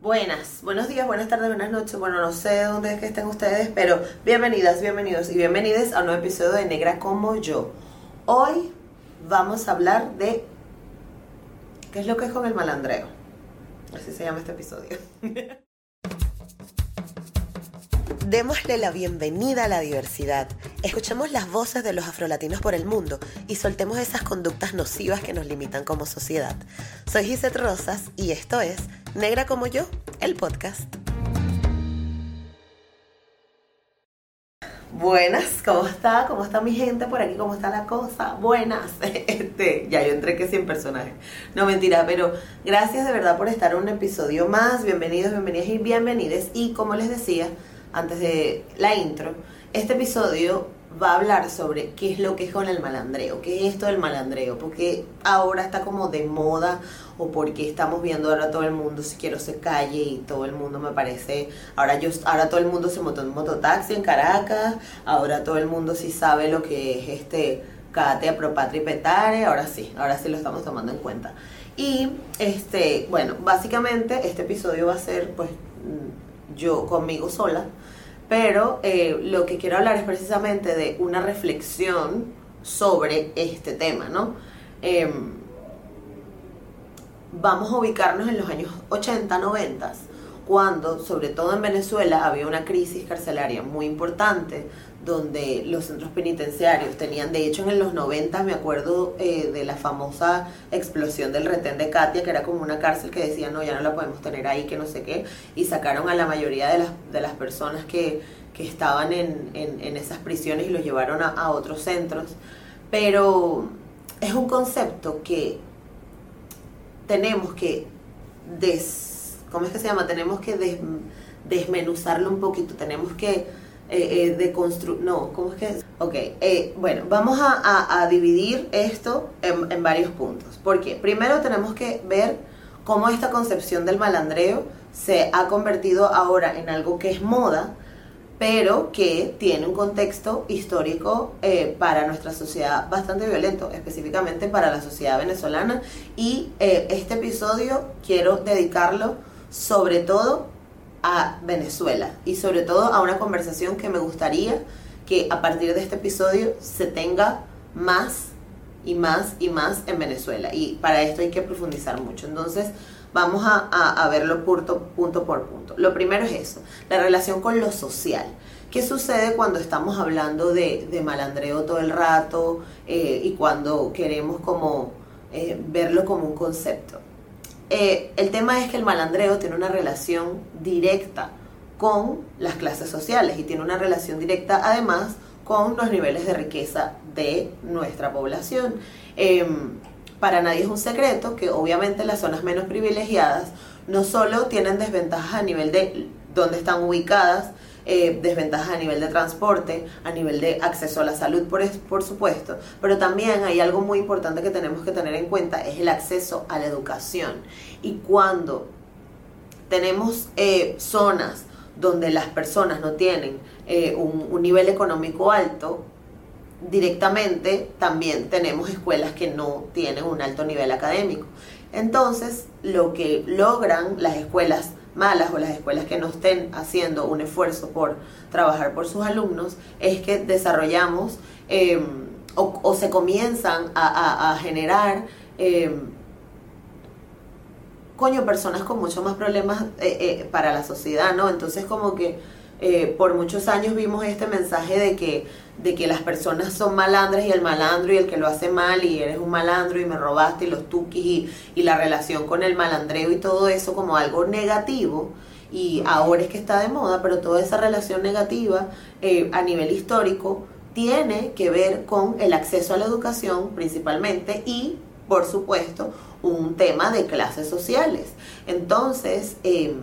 Buenas, buenos días, buenas tardes, buenas noches. Bueno, no sé dónde es que estén ustedes, pero bienvenidas, bienvenidos y bienvenidas a un nuevo episodio de Negra como yo. Hoy vamos a hablar de qué es lo que es con el malandreo. Así se llama este episodio. Démosle la bienvenida a la diversidad. Escuchemos las voces de los afrolatinos por el mundo y soltemos esas conductas nocivas que nos limitan como sociedad. Soy Gisette Rosas y esto es Negra como yo, el podcast. Buenas, ¿cómo está? ¿Cómo está mi gente por aquí? ¿Cómo está la cosa? Buenas. Este, ya yo entré que sin personaje. No mentira, pero gracias de verdad por estar en un episodio más. Bienvenidos, bienvenidas y bienvenides. Y como les decía, antes de la intro, este episodio va a hablar sobre qué es lo que es con el malandreo, qué es esto del malandreo, porque ahora está como de moda o porque estamos viendo ahora todo el mundo si quiero se calle y todo el mundo me parece, ahora yo ahora todo el mundo se montó en mototaxi en Caracas, ahora todo el mundo sí sabe lo que es este Cate, Propatri, Petare, ahora sí, ahora sí lo estamos tomando en cuenta. Y este, bueno, básicamente este episodio va a ser pues yo conmigo sola, pero eh, lo que quiero hablar es precisamente de una reflexión sobre este tema, ¿no? Em, vamos a ubicarnos en los años 80, 90, cuando, sobre todo en Venezuela, había una crisis carcelaria muy importante, donde los centros penitenciarios tenían, de hecho en los 90 me acuerdo eh, de la famosa explosión del retén de Katia, que era como una cárcel que decía, no, ya no la podemos tener ahí, que no sé qué, y sacaron a la mayoría de las, de las personas que, que estaban en, en, esas prisiones y los llevaron a, otros centros. Pero es un concepto que tenemos que des, ¿cómo es que se llama? Tenemos que desmenuzarlo un poquito, tenemos que eh, eh, de construir, no, ¿cómo es que es? Ok, eh, bueno, vamos a, dividir esto en, en, varios puntos. Porque primero tenemos que ver cómo esta concepción del malandreo se ha convertido ahora en algo que es moda, pero que tiene un contexto histórico para nuestra sociedad bastante violento, específicamente para la sociedad venezolana. Y este episodio quiero dedicarlo sobre todo a Venezuela y sobre todo a una conversación que me gustaría que a partir de este episodio se tenga más y más y más en Venezuela. Y para esto hay que profundizar mucho. Entonces vamos a, verlo punto, punto por punto. Lo primero es eso, la relación con lo social. ¿Qué sucede cuando estamos hablando de, malandreo todo el rato eh, y cuando queremos como eh, verlo como un concepto? Eh, el tema es que el malandreo tiene una relación directa con las clases sociales y tiene una relación directa además con los niveles de riqueza de nuestra población. Em, para nadie es un secreto que obviamente las zonas menos privilegiadas no solo tienen desventajas a nivel de dónde están ubicadas, eh, desventajas a nivel de transporte, a nivel de acceso a la salud, por, supuesto, pero también hay algo muy importante que tenemos que tener en cuenta, es el acceso a la educación. Y cuando tenemos eh, zonas donde las personas no tienen eh, un nivel económico alto, directamente también tenemos escuelas que no tienen un alto nivel académico. Entonces, lo que logran las escuelas malas o las escuelas que no estén haciendo un esfuerzo por trabajar por sus alumnos es que desarrollamos em, o, se comienzan a, generar em, coño personas con mucho más problemas eh, eh, para la sociedad, ¿no? Entonces como que eh, por muchos años vimos este mensaje de que, de que las personas son malandras y el malandro y el que lo hace mal y eres un malandro y me robaste y los tuquis y, y la relación con el malandreo y todo eso como algo negativo y ahora es que está de moda, pero toda esa relación negativa eh, a nivel histórico tiene que ver con el acceso a la educación principalmente y, por supuesto, un tema de clases sociales. Entonces, eh,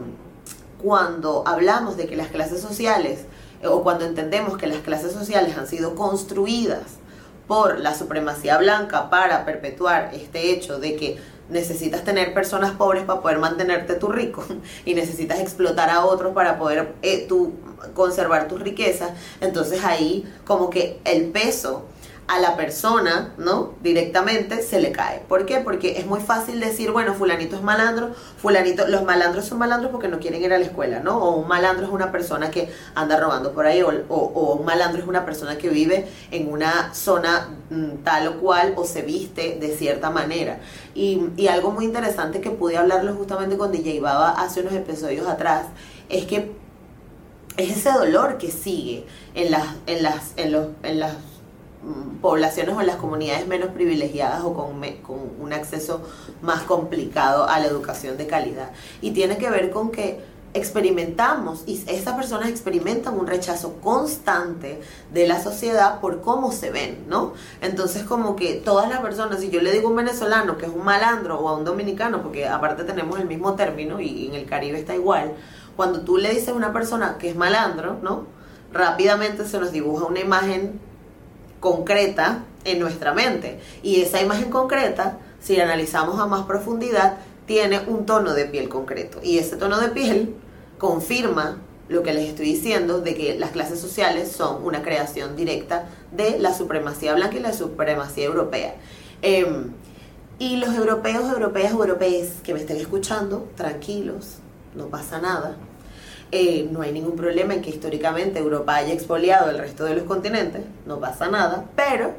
cuando hablamos de que las clases sociales, eh, o cuando entendemos que las clases sociales han sido construidas por la supremacía blanca para perpetuar este hecho de que necesitas tener personas pobres para poder mantenerte tú rico y necesitas explotar a otros para poder eh, tú conservar tus riquezas, entonces ahí como que el peso a la persona, ¿no? Directamente se le cae. ¿Por qué? Porque es muy fácil decir, bueno, fulanito es malandro, fulanito, los malandros son malandros porque no quieren ir a la escuela, ¿no? O un malandro es una persona que anda robando por ahí, o, o, un malandro es una persona que vive en una zona mm, tal o cual, o se viste de cierta manera. Y, algo muy interesante que pude hablarlo justamente con DJ Baba hace unos episodios atrás, es que es ese dolor que sigue en las, en las, en los, en las poblaciones o las comunidades menos privilegiadas o con, con, un acceso más complicado a la educación de calidad. Y tiene que ver con que experimentamos y estas personas experimentan un rechazo constante de la sociedad por cómo se ven, ¿no? Entonces como que todas las personas, si yo le digo a un venezolano que es un malandro o a un dominicano, porque aparte tenemos el mismo término y en el Caribe está igual, cuando tú le dices a una persona que es malandro, ¿no? Rápidamente se nos dibuja una imagen concreta en nuestra mente. Y esa imagen concreta, si analizamos a más profundidad, tiene un tono de piel concreto. Y ese tono de piel confirma lo que les estoy diciendo de que las clases sociales son una creación directa de la supremacía blanca y la supremacía europea. Em, y los europeos, europeas, europees que me estén escuchando, tranquilos, no pasa nada. Eh, no hay ningún problema en que históricamente Europa haya expoliado el resto de los continentes, no pasa nada, pero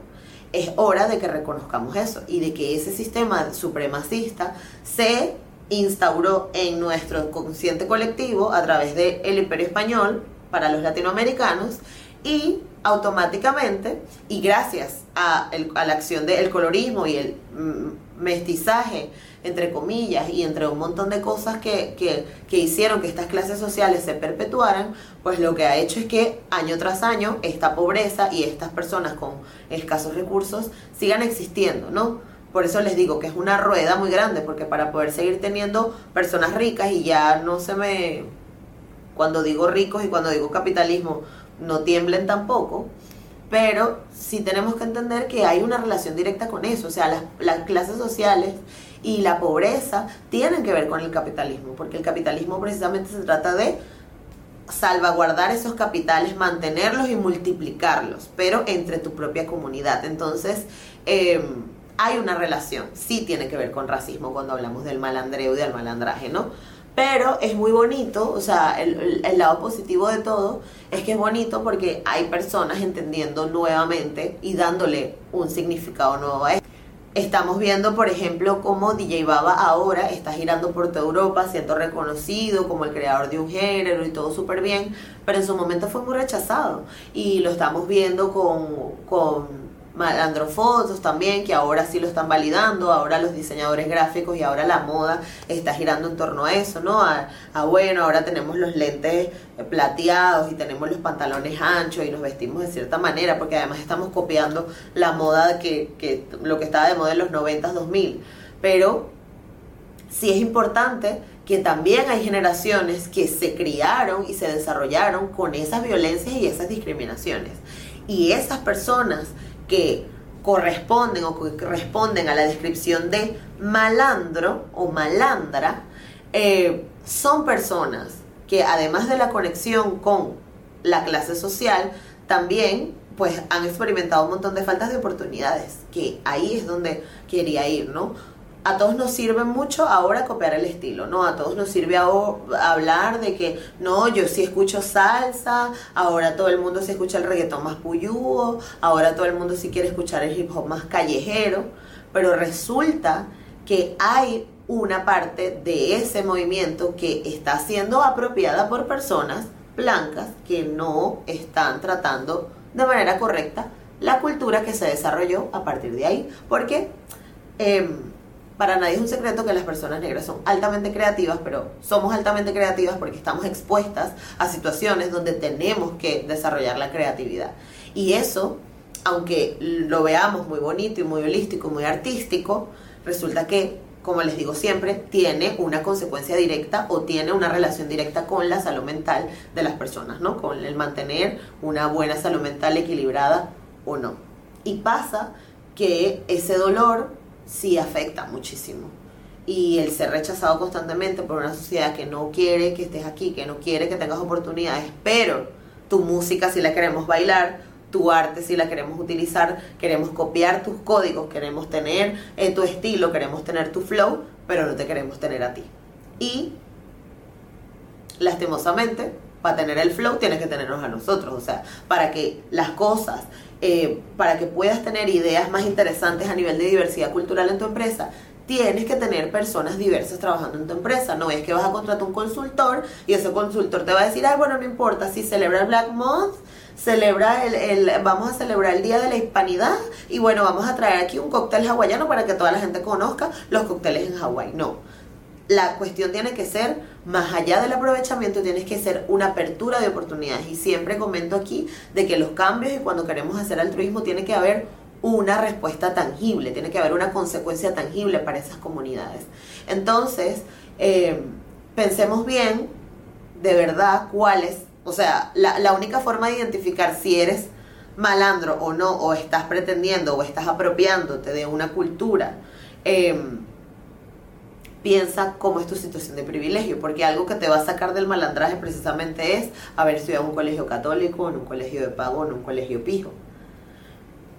es hora de que reconozcamos eso y de que ese sistema supremacista se instauró en nuestro consciente colectivo a través del imperio español para los latinoamericanos y automáticamente y gracias a, la acción del colorismo y el mm, mestizaje entre comillas, y entre un montón de cosas que, que, hicieron que estas clases sociales se perpetuaran, pues lo que ha hecho es que año tras año esta pobreza y estas personas con escasos recursos sigan existiendo, ¿no? Por eso les digo que es una rueda muy grande, porque para poder seguir teniendo personas ricas y ya no se me, cuando digo ricos y cuando digo capitalismo, no tiemblen tampoco, pero sí tenemos que entender que hay una relación directa con eso, o sea, las, las clases sociales y la pobreza tienen que ver con el capitalismo, porque el capitalismo precisamente se trata de salvaguardar esos capitales, mantenerlos y multiplicarlos, pero entre tu propia comunidad. Entonces, em, hay una relación, sí tiene que ver con racismo cuando hablamos del malandreo y del malandraje, ¿no? Pero es muy bonito, o sea, el, el, lado positivo de todo es que es bonito porque hay personas entendiendo nuevamente y dándole un significado nuevo a esto. Estamos viendo, por ejemplo, cómo DJ Baba ahora está girando por toda Europa, siendo reconocido como el creador de un género y todo súper bien, pero en su momento fue muy rechazado. Y lo estamos viendo con, con malandrofotos también, que ahora sí lo están validando, ahora los diseñadores gráficos y ahora la moda está girando en torno a eso, ¿no? A, bueno, ahora tenemos los lentes plateados y tenemos los pantalones anchos y nos vestimos de cierta manera, porque además estamos copiando la moda que, que lo que estaba de moda en los 90s, 2000. Pero sí es importante que también hay generaciones que se criaron y se desarrollaron con esas violencias y esas discriminaciones. Y esas personas que corresponden o que responden a la descripción de malandro o malandra, eh, son personas que además de la conexión con la clase social, también pues han experimentado un montón de faltas de oportunidades, que ahí es donde quería ir, ¿no? A todos nos sirve mucho ahora copiar el estilo, ¿no? A todos nos sirve hablar de que, no, yo sí escucho salsa, ahora todo el mundo se escucha el reggaetón más puyúo, ahora todo el mundo sí quiere escuchar el hip hop más callejero, pero resulta que hay una parte de ese movimiento que está siendo apropiada por personas blancas que no están tratando de manera correcta la cultura que se desarrolló a partir de ahí. Porque eh, para nadie es un secreto que las personas negras son altamente creativas, pero somos altamente creativas porque estamos expuestas a situaciones donde tenemos que desarrollar la creatividad. Y eso, aunque lo veamos muy bonito y muy holístico, muy artístico, resulta que, como les digo siempre, tiene una consecuencia directa o tiene una relación directa con la salud mental de las personas, ¿no? Con el mantener una buena salud mental equilibrada o no. Y pasa que ese dolor sí afecta muchísimo. Y el ser rechazado constantemente por una sociedad que no quiere que estés aquí, que no quiere que tengas oportunidades, pero tu música si la queremos bailar, tu arte si la queremos utilizar, queremos copiar tus códigos, queremos tener eh, tu estilo, queremos tener tu flow, pero no te queremos tener a ti. Y lastimosamente, para tener el flow tienes que tenernos a nosotros, o sea, para que las cosas, eh, para que puedas tener ideas más interesantes a nivel de diversidad cultural en tu empresa, tienes que tener personas diversas trabajando en tu empresa. No es que vas a contratar un consultor y ese consultor te va a decir, ay, bueno, no importa, si celebra el Black Month, celebra el, el, vamos a celebrar el Día de la Hispanidad y bueno, vamos a traer aquí un cóctel hawaiano para que toda la gente conozca los cócteles en Hawái. No. La cuestión tiene que ser, más allá del aprovechamiento, tienes que ser una apertura de oportunidades. Y siempre comento aquí de que los cambios y cuando queremos hacer altruismo tiene que haber una respuesta tangible, tiene que haber una consecuencia tangible para esas comunidades. Entonces, eh, pensemos bien de verdad cuáles, o sea, la, única forma de identificar si eres malandro o no, o estás pretendiendo o estás apropiándote de una cultura, em, piensa cómo es tu situación de privilegio, porque algo que te va a sacar del malandraje precisamente es haber estudiado en un colegio católico, en un colegio de pago, en un colegio pijo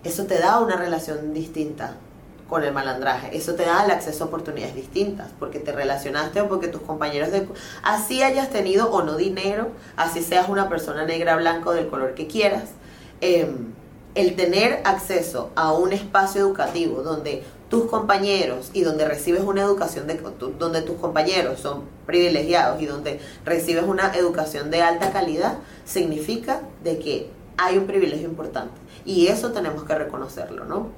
eso te da una relación distinta con el malandraje. Eso te da el acceso a oportunidades distintas, porque te relacionaste o porque tus compañeros de... Así hayas tenido o no dinero, así seas una persona negra, blanca o del color que quieras, em, el tener acceso a un espacio educativo donde tus compañeros y donde recibes una educación de donde tus compañeros son privilegiados y donde recibes una educación de alta calidad significa de que hay un privilegio importante y eso tenemos que reconocerlo, ¿no?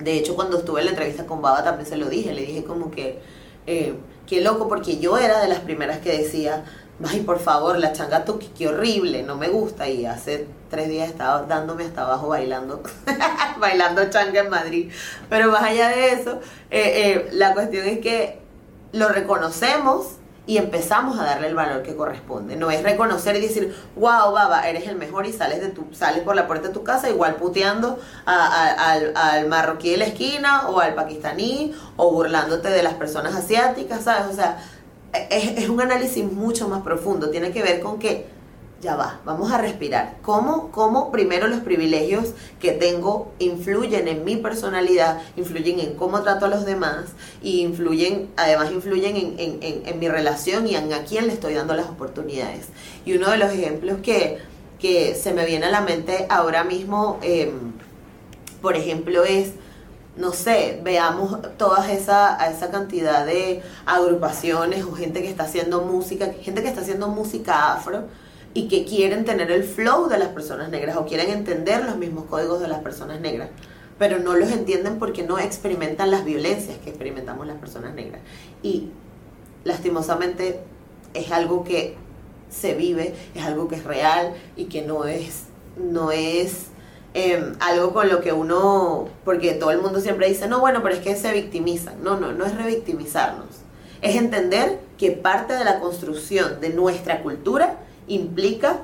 De hecho, cuando estuve en la entrevista con Baba también se lo dije, le dije como que, eh, qué loco, porque yo era de las primeras que decía, ay, por favor, la changa tuki, qué horrible, no me gusta. Y hace tres días estaba dándome hasta abajo bailando, bailando changa en Madrid. Pero más allá de eso, eh, eh, la cuestión es que lo reconocemos y empezamos a darle el valor que corresponde. No es reconocer y decir, wow, baba, eres el mejor y sales de tu, sales por la puerta de tu casa igual puteando al, al, marroquí de la esquina o al pakistaní o burlándote de las personas asiáticas, ¿sabes? O sea, es, un análisis mucho más profundo. Tiene que ver con que ya va, vamos a respirar. ¿Cómo, ¿Cómo primero los privilegios que tengo influyen en mi personalidad, influyen en cómo trato a los demás y influyen, además influyen en, mi relación y en a quién le estoy dando las oportunidades? Y uno de los ejemplos que, que se me viene a la mente ahora mismo, em, por ejemplo, es no sé, veamos toda esa, esa cantidad de agrupaciones o gente que está haciendo música, gente que está haciendo música afro, y que quieren tener el flow de las personas negras o quieren entender los mismos códigos de las personas negras, pero no los entienden porque no experimentan las violencias que experimentamos las personas negras. Y lastimosamente es algo que se vive, es algo que es real y que no es, no es em, algo con lo que uno, porque todo el mundo siempre dice, no, bueno, pero es que se victimizan. No, no, no es revictimizarnos. Es entender que parte de la construcción de nuestra cultura implica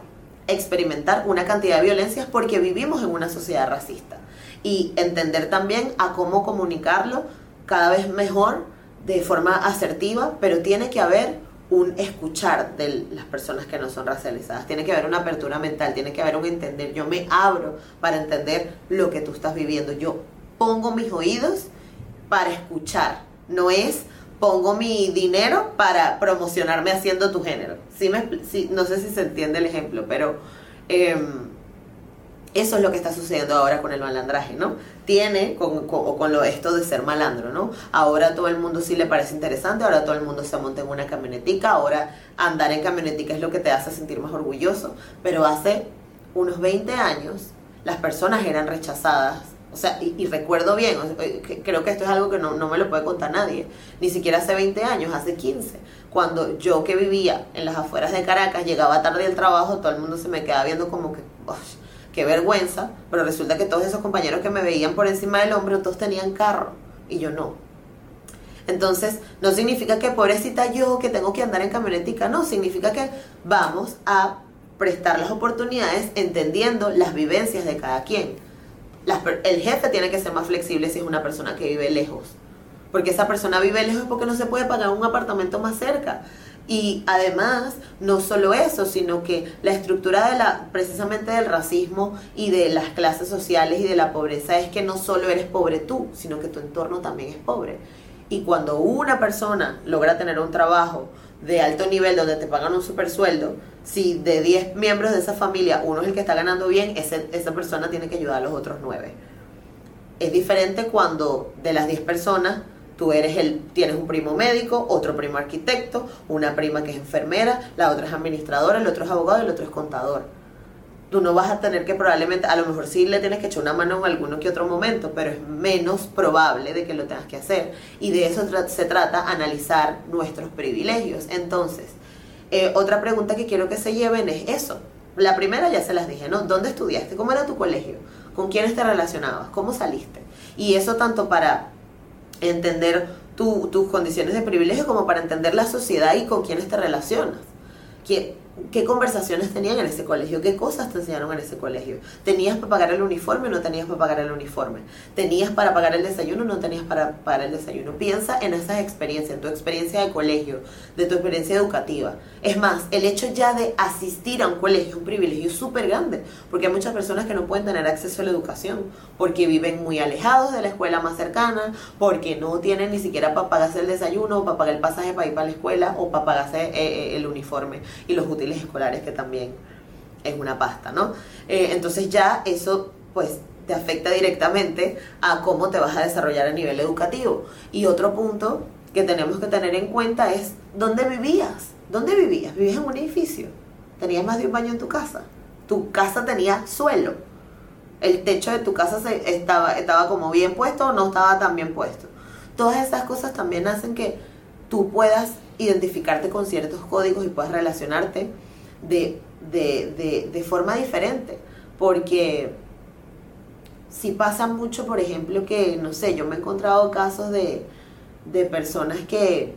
experimentar una cantidad de violencias porque vivimos en una sociedad racista. Y entender también a cómo comunicarlo cada vez mejor, de forma asertiva, pero tiene que haber un escuchar de las personas que no son racializadas, tiene que haber una apertura mental, tiene que haber un entender, yo me abro para entender lo que tú estás viviendo, yo pongo mis oídos para escuchar, no es pongo mi dinero para promocionarme haciendo tu género. Sí me, no sé si se entiende el ejemplo, pero em, eso es lo que está sucediendo ahora con el malandraje, ¿no? Tiene con, con, con, lo esto de ser malandro, ¿no? Ahora todo el mundo sí le parece interesante, ahora todo el mundo se monta en una camionetica, ahora andar en camionetica es lo que te hace sentir más orgulloso, pero hace unos 20 años las personas eran rechazadas o sea, y, recuerdo bien, eh, creo que esto es algo que no, me lo puede contar nadie, ni siquiera hace 20 años, hace 15, cuando yo que vivía en las afueras de Caracas, llegaba tarde del trabajo, todo el mundo se me quedaba viendo como que, qué vergüenza, pero resulta que todos esos compañeros que me veían por encima del hombro, todos tenían carro, y yo no. Entonces, no significa que pobrecita yo que tengo que andar en camionetica, no, significa que vamos a prestar las oportunidades entendiendo las vivencias de cada quien el jefe tiene que ser más flexible si es una persona que vive lejos. Porque esa persona vive lejos porque no se puede pagar un apartamento más cerca. Y además, no solo eso, sino que la estructura de la, precisamente del racismo y de las clases sociales y de la pobreza es que no solo eres pobre tú, sino que tu entorno también es pobre. Y cuando una persona logra tener un trabajo de alto nivel donde te pagan un super sueldo, si de 10 miembros de esa familia uno es el que está ganando bien, esa persona tiene que ayudar a los otros 9. Es diferente cuando de las 10 personas Tú eres el, tienes un primo médico, otro primo arquitecto, una prima que es enfermera, la otra es administradora, el otro es abogado y el otro es contador. Tú no vas a tener que probablemente, a lo mejor sí le tienes que echar una mano en alguno que otro momento, pero es menos probable de que lo tengas que hacer. Y de eso se trata, analizar nuestros privilegios. Entonces, eh, otra pregunta que quiero que se lleven es eso. La primera ya se las dije, ¿no? ¿Dónde estudiaste? ¿Cómo era tu colegio? ¿Con quiénes te relacionabas? ¿Cómo saliste? Y eso tanto para entender tus condiciones de privilegio como para entender la sociedad y con quiénes te relacionas. ¿Quién, ¿Qué conversaciones tenían en ese colegio? ¿Qué cosas te enseñaron en ese colegio? ¿Tenías para pagar el uniforme no tenías para pagar el uniforme? ¿Tenías para pagar el desayuno no tenías para pagar el desayuno? Piensa en esas experiencias, en tu experiencia de colegio, de tu experiencia educativa. Es más, el hecho ya de asistir a un colegio es un privilegio súper grande, porque hay muchas personas que no pueden tener acceso a la educación, porque viven muy alejados de la escuela más cercana, porque no tienen ni siquiera para pagarse el desayuno, para pagar el pasaje para ir para la escuela, o para pagarse eh, eh, el uniforme y los escolares, que también es una pasta, ¿no? Eh, entonces ya eso, pues, te afecta directamente a cómo te vas a desarrollar a nivel educativo. Y otro punto que tenemos que tener en cuenta es dónde vivías. ¿Dónde vivías? ¿Vivías en un edificio? ¿Tenías más de un baño en tu casa? ¿Tu casa tenía suelo? ¿El techo de tu casa estaba, estaba como bien puesto o no estaba tan bien puesto? Todas esas cosas también hacen que tú puedas identificarte con ciertos códigos y puedas relacionarte de, de, forma diferente. Porque si pasa mucho, por ejemplo, que, no sé, yo me he encontrado casos de, de personas que,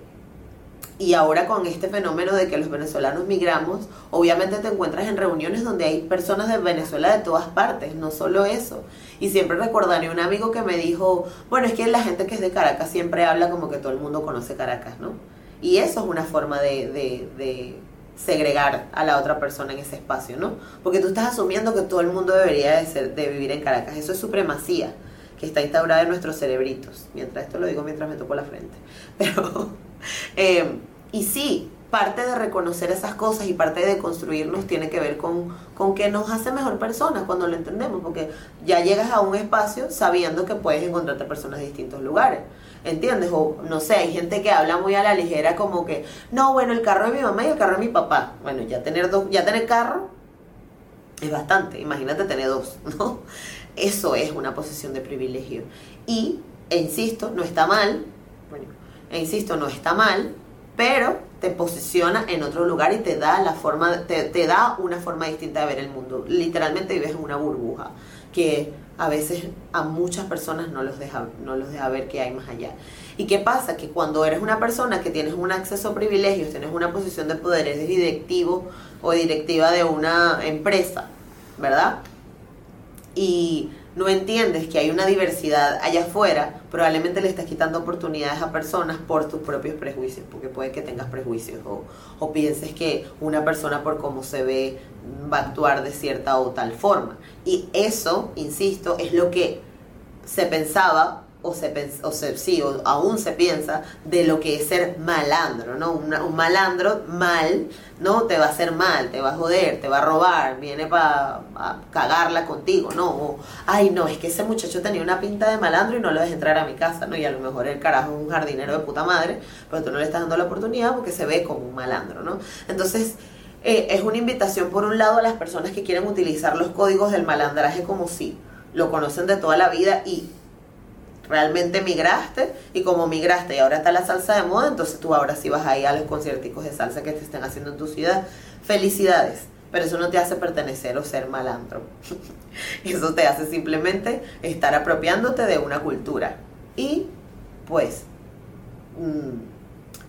y ahora con este fenómeno de que los venezolanos migramos, obviamente te encuentras en reuniones donde hay personas de Venezuela de todas partes, no solo eso. Y siempre recordaré un amigo que me dijo, bueno, es que la gente que es de Caracas siempre habla como que todo el mundo conoce Caracas, ¿no? Y eso es una forma de, de, segregar a la otra persona en ese espacio, ¿no? Porque tú estás asumiendo que todo el mundo debería de, ser, de vivir en Caracas. Eso es supremacía que está instaurada en nuestros cerebritos. Mientras esto lo digo mientras me toco la frente. Pero, eh, y sí, parte de reconocer esas cosas y parte de construirnos tiene que ver con, con que nos hace mejor personas cuando lo entendemos, porque ya llegas a un espacio sabiendo que puedes encontrarte personas de distintos lugares. ¿entiendes? O no sé, hay gente que habla muy a la ligera como que, no, bueno, el carro de mi mamá y el carro de mi papá. Bueno, ya tener dos, ya tener carro es bastante, imagínate tener dos, ¿no? Eso es una posición de privilegio. Y, e insisto, no está mal, bueno, e insisto, no está mal, pero te posiciona en otro lugar y te da la forma, te, da una forma distinta de ver el mundo. Literalmente vives en una burbuja que a veces a muchas personas no los deja, no los deja ver que hay más allá. ¿Y qué pasa? Que cuando eres una persona que tienes un acceso a privilegios, tienes una posición de poder, eres directivo o directiva de una empresa, ¿verdad? Y no entiendes que hay una diversidad allá afuera, probablemente le estás quitando oportunidades a personas por tus propios prejuicios, porque puede que tengas prejuicios o, o pienses que una persona por cómo se ve va a actuar de cierta o tal forma. Y eso, insisto, es lo que se pensaba o se, o se sí, o aún se piensa de lo que es ser malandro, ¿no? un malandro mal, ¿no? Te va a hacer mal, te va a joder, te va a robar, viene para cagarla contigo, ¿no? O, ay, no, es que ese muchacho tenía una pinta de malandro y no lo dejes entrar a mi casa, ¿no? Y a lo mejor el carajo es un jardinero de puta madre, pero tú no le estás dando la oportunidad porque se ve como un malandro, ¿no? Entonces, eh, es una invitación por un lado a las personas que quieren utilizar los códigos del malandraje como si lo conocen de toda la vida y realmente migraste y como migraste y ahora está la salsa de moda, entonces tú ahora sí vas a ir a los concierticos de salsa que te estén haciendo en tu ciudad. Felicidades, pero eso no te hace pertenecer o ser malandro. eso te hace simplemente estar apropiándote de una cultura. Y pues... Mm,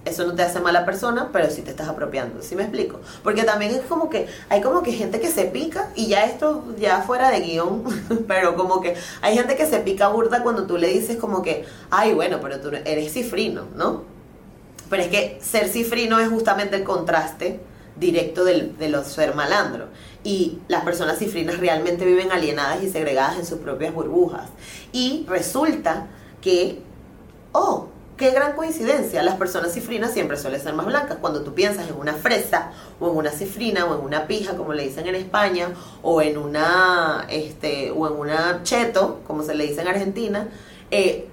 eso no te hace mala persona, pero sí te estás apropiando, ¿sí me explico? Porque también es como que hay como que gente que se pica y ya esto ya fuera de guion, pero como que hay gente que se pica burda cuando tú le dices como que, ay, bueno, pero tú eres cifrino, ¿no? Pero es que ser cifrino es justamente el contraste directo del, de los ser malandro. Y las personas cifrinas realmente viven alienadas y segregadas en sus propias burbujas. Y resulta que, oh, qué gran coincidencia, las personas cifrinas siempre suelen ser más blancas. Cuando tú piensas en una fresa, o en una cifrina, o en una pija, como le dicen en España, o en una, este, o en una cheto, como se le dice en Argentina, eh,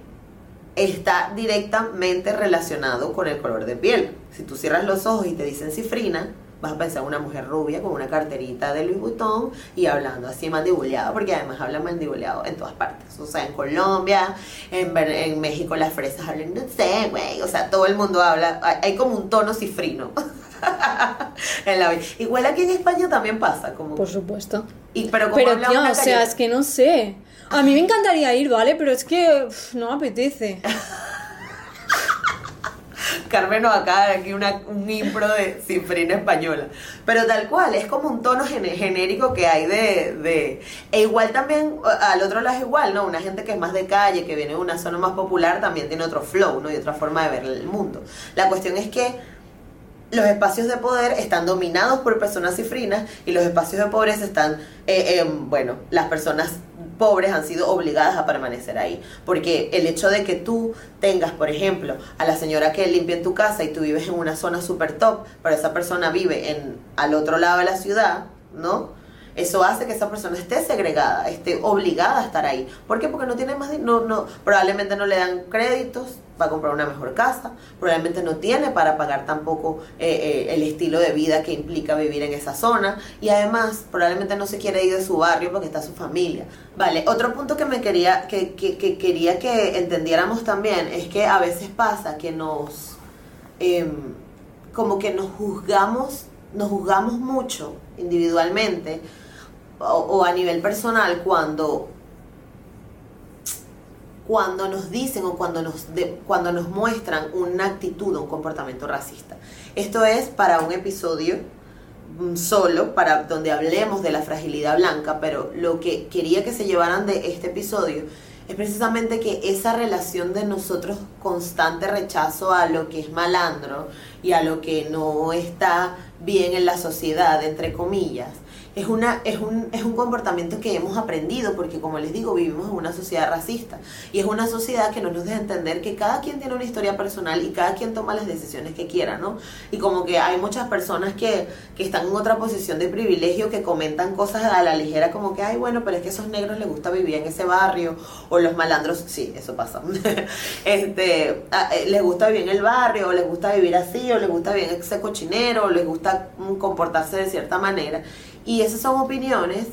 está directamente relacionado con el color de piel. Si tú cierras los ojos y te dicen cifrina, vas a pensar en una mujer rubia con una carterita de Louis Vuitton y hablando así mandibuleado, porque además hablan mandibuleado en todas partes. O sea, en Colombia, en, en México las fresas hablan, no sé, güey. O sea, todo el mundo habla, hay, como un tono cifrino. en la Igual aquí en España también pasa, como... Por supuesto. Y, pero como pero tío, o sea, es que no sé. A mí me encantaría ir, ¿vale? Pero es que no me apetece. Carmen nos acaba de aquí un impro de cifrina española. Pero tal cual, es como un tono genérico que hay de, de... E igual también, al otro lado es igual, ¿no? Una gente que es más de calle, que viene de una zona más popular, también tiene otro flow, ¿no? Y otra forma de ver el mundo. La cuestión es que los espacios de poder están dominados por personas cifrinas y los espacios de pobreza están, eh, bueno, las personas pobres han sido obligadas a permanecer ahí. Porque el hecho de que tú tengas, por ejemplo, a la señora que limpia tu casa y tú vives en una zona super top, pero esa persona vive en al otro lado de la ciudad, ¿no? Eso hace que esa persona esté segregada, esté obligada a estar ahí. ¿Por qué? Porque no tiene más no, no, probablemente no le dan créditos para comprar una mejor casa, probablemente no tiene para pagar tampoco eh, eh, el estilo de vida que implica vivir en esa zona y además probablemente no se quiere ir de su barrio porque está su familia. Vale, otro punto que me quería que, que, que quería que entendiéramos también es que a veces pasa que nos em, como que nos juzgamos, nos juzgamos mucho individualmente o, a nivel personal cuando cuando nos dicen o cuando nos, cuando nos muestran una actitud o un comportamiento racista. Esto es para un episodio mm, solo, para donde hablemos de la fragilidad blanca, pero lo que quería que se llevaran de este episodio es precisamente que esa relación de nosotros constante rechazo a lo que es malandro y a lo que no está bien en la sociedad, entre comillas, es, una, es, un, es un comportamiento que hemos aprendido porque, como les digo, vivimos en una sociedad racista. Y es una sociedad que no nos deja entender que cada quien tiene una historia personal y cada quien toma las decisiones que quiera, ¿no? Y como que hay muchas personas que, que están en otra posición de privilegio que comentan cosas a la ligera como que, ay, bueno, pero es que a esos negros les gusta vivir en ese barrio o los malandros, sí, eso pasa, este, eh, les gusta vivir en el barrio o les gusta vivir así o les gusta vivir ese cochinero o les gusta mm, comportarse de cierta manera y esas son opiniones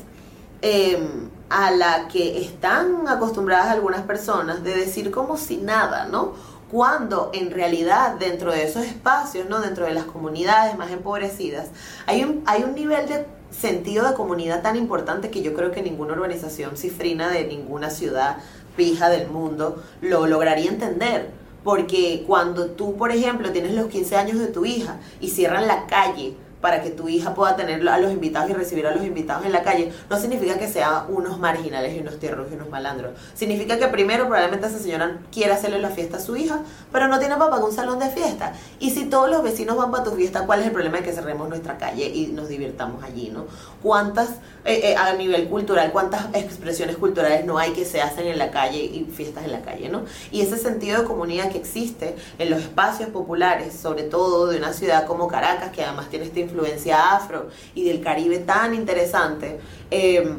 em, a la que están acostumbradas algunas personas de decir como si nada, ¿no? Cuando en realidad dentro de esos espacios, ¿no? Dentro de las comunidades más empobrecidas, hay un, hay un nivel de sentido de comunidad tan importante que yo creo que ninguna organización cifrina de ninguna ciudad fija del mundo lo lograría entender. Porque cuando tú, por ejemplo, tienes los 15 años de tu hija y cierran la calle para que tu hija pueda tener a los invitados y recibir a los invitados en la calle, no significa que sea unos marginales y unos tierros y unos malandros. Significa que primero probablemente esa señora quiere hacerle la fiesta a su hija, pero no tiene para pagar un salón de fiesta. Y si todos los vecinos van para tu fiesta, ¿cuál es el problema de que cerremos nuestra calle y nos divirtamos allí, no? ¿Cuántas, eh, eh, a nivel cultural, cuántas expresiones culturales no hay que se hacen en la calle y fiestas en la calle, no? Y ese sentido de comunidad que existe en los espacios populares, sobre todo de una ciudad como Caracas, que además tiene este influencia afro y del Caribe tan interesante, em,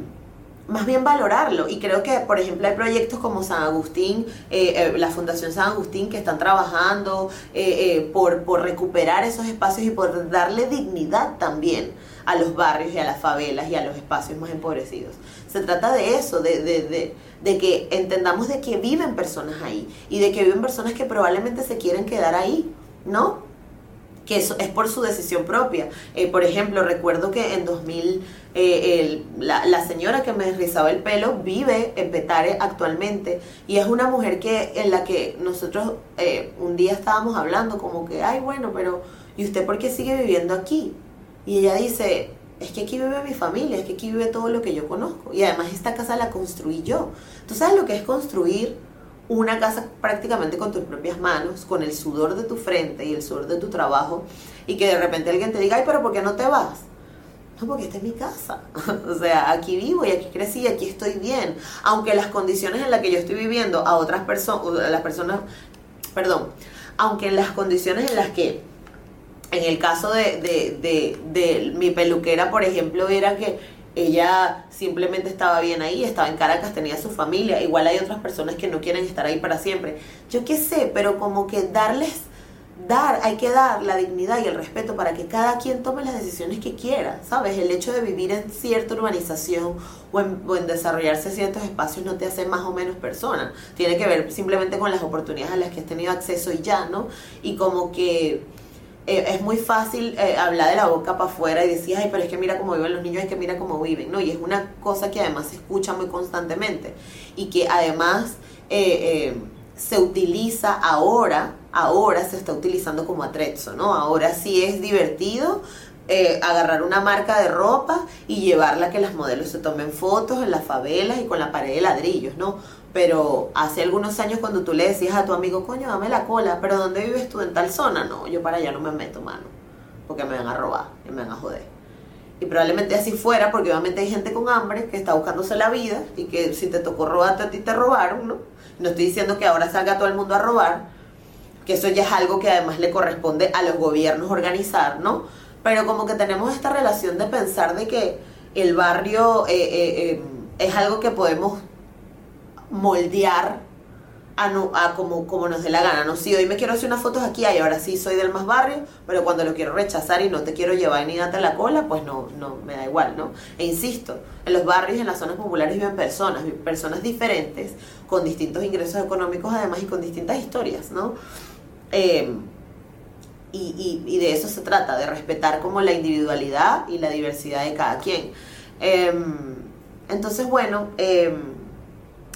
más bien valorarlo. Y creo que, por ejemplo, hay proyectos como San Agustín, eh, eh, la Fundación San Agustín, que están trabajando eh, por, por recuperar esos espacios y por darle dignidad también a los barrios y a las favelas y a los espacios más empobrecidos. Se trata de eso, de, de, de, de, que entendamos de que viven personas ahí y de que viven personas que probablemente se quieren quedar ahí, ¿no? Que eso es por su decisión propia. Eh, por ejemplo, recuerdo que en 2000 eh, la, la, señora que me rizaba el pelo vive en Petare actualmente y es una mujer que en la que nosotros eh, un día estábamos hablando como que, ay bueno, pero ¿y usted por qué sigue viviendo aquí? Y ella dice, es que aquí vive mi familia, es que aquí vive todo lo que yo conozco y además esta casa la construí yo. ¿Tú sabes lo que es construir una casa prácticamente con tus propias manos, con el sudor de tu frente y el sudor de tu trabajo, y que de repente alguien te diga, ay, pero ¿por qué no te vas? No, porque esta es mi casa. o sea, aquí vivo y aquí crecí y aquí estoy bien. Aunque las condiciones en las que yo estoy viviendo a otras personas, las personas, perdón, aunque en las condiciones en las que, en el caso de, de, de, de mi peluquera, por ejemplo, era que ella simplemente estaba bien ahí, estaba en Caracas, tenía su familia. Igual hay otras personas que no quieren estar ahí para siempre. Yo qué sé, pero como que darles, dar, hay que dar la dignidad y el respeto para que cada quien tome las decisiones que quiera, ¿sabes? El hecho de vivir en cierta urbanización o en, o en desarrollarse ciertos espacios no te hace más o menos persona. Tiene que ver simplemente con las oportunidades a las que has tenido acceso y ya, ¿no? Y como que eh, es muy fácil eh, hablar de la boca para afuera y decir, ay, pero es que mira cómo viven los niños, es que mira cómo viven, ¿no? Y es una cosa que además se escucha muy constantemente y que además eh, se utiliza ahora, ahora se está utilizando como atrezzo, ¿no? Ahora sí es divertido agarrar una marca de ropa y llevarla a que las modelos se tomen fotos en las favelas y con la pared de ladrillos, ¿no? Pero hace algunos años cuando tú le decías a tu amigo, coño, dame la cola, pero ¿dónde vives tú en tal zona? No, yo para allá no me meto, mano, porque me van a robar y me van a joder. Y probablemente así fuera, porque obviamente hay gente con hambre que está buscándose la vida y que si te tocó robarte a ti te robaron, ¿no? No estoy diciendo que ahora salga todo el mundo a robar, que eso ya es algo que además le corresponde a los gobiernos organizar, ¿no? Pero como que tenemos esta relación de pensar de que el barrio eh, eh, eh, es algo que podemos moldear a, no, a como, como nos dé la gana, ¿no? Si hoy me quiero hacer unas fotos aquí, ahora sí soy del más barrio, pero cuando lo quiero rechazar y no te quiero llevar ni darte la cola, pues no, no, me da igual, ¿no? E insisto, en los barrios, en las zonas populares viven personas, personas diferentes, con distintos ingresos económicos además y con distintas historias, ¿no? Em, y, y, de eso se trata, de respetar como la individualidad y la diversidad de cada quien. Em, entonces, bueno, eh,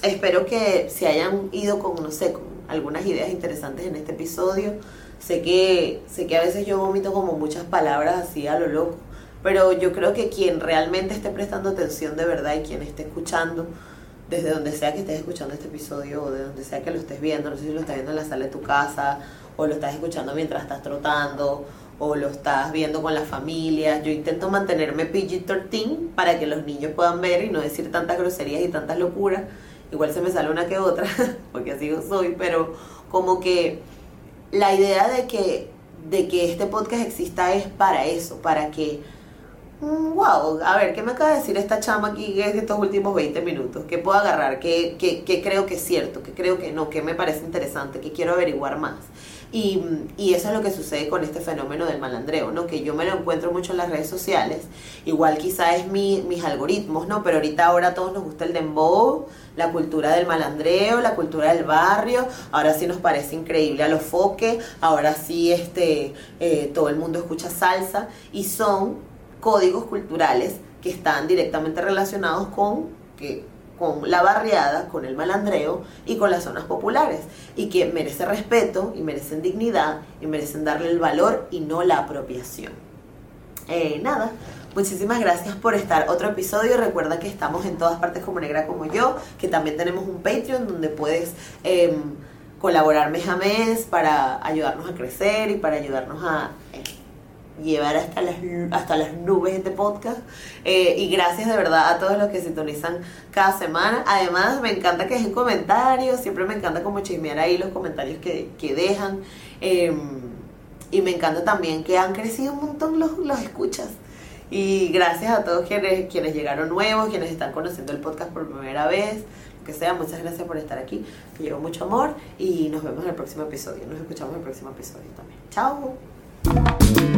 espero que se hayan ido con, no sé, con algunas ideas interesantes en este episodio. Sé que, sé que a veces yo vomito como muchas palabras así a lo loco, pero yo creo que quien realmente esté prestando atención de verdad y quien esté escuchando, desde donde sea que estés escuchando este episodio o de donde sea que lo estés viendo, no sé si lo estás viendo en la sala de tu casa o lo estás escuchando mientras estás trotando o lo estás viendo con la familia. Yo intento mantenerme PG-13 para que los niños puedan ver y no decir tantas groserías y tantas locuras igual se me sale una que otra, porque así soy, pero como que la idea de que, de que este podcast exista es para eso, para que, wow, mm, a ver, ¿qué me acaba de decir esta chama aquí en estos últimos 20 minutos? ¿Qué puedo agarrar? ¿Qué, qué, qué creo que es cierto? ¿Qué creo que no? ¿Qué me parece interesante? ¿Qué quiero averiguar más? Y, y, eso es lo que sucede con este fenómeno del malandreo, ¿no? Que yo me lo encuentro mucho en las redes sociales. Igual quizá es mi, mis algoritmos, ¿no? Pero ahorita ahora a todos nos gusta el dembow, la cultura del malandreo, la cultura del barrio. Ahora sí nos parece increíble a los foques. Ahora sí este, eh, todo el mundo escucha salsa. Y son códigos culturales que están directamente relacionados con que con la barriada, con el malandreo y con las zonas populares y que merece respeto y merecen dignidad y merecen darle el valor y no la apropiación. Eh, nada, muchísimas gracias por estar otro episodio. Recuerda que estamos en todas partes como Negra como yo, que también tenemos un Patreon donde puedes em, colaborar mes a mes para ayudarnos a crecer y para ayudarnos a llevar hasta las, hasta las nubes este podcast. Eh, y gracias de verdad a todos los que sintonizan cada semana. Además, me encanta que dejen comentarios, siempre me encanta como chismear ahí los comentarios que, que dejan. Em, y me encanta también que han crecido un montón los, los escuchas. Y gracias a todos quienes, quienes llegaron nuevos, quienes están conociendo el podcast por primera vez, que sea, muchas gracias por estar aquí. Me llevo mucho amor y nos vemos en el próximo episodio. Nos escuchamos en el próximo episodio también. Chao.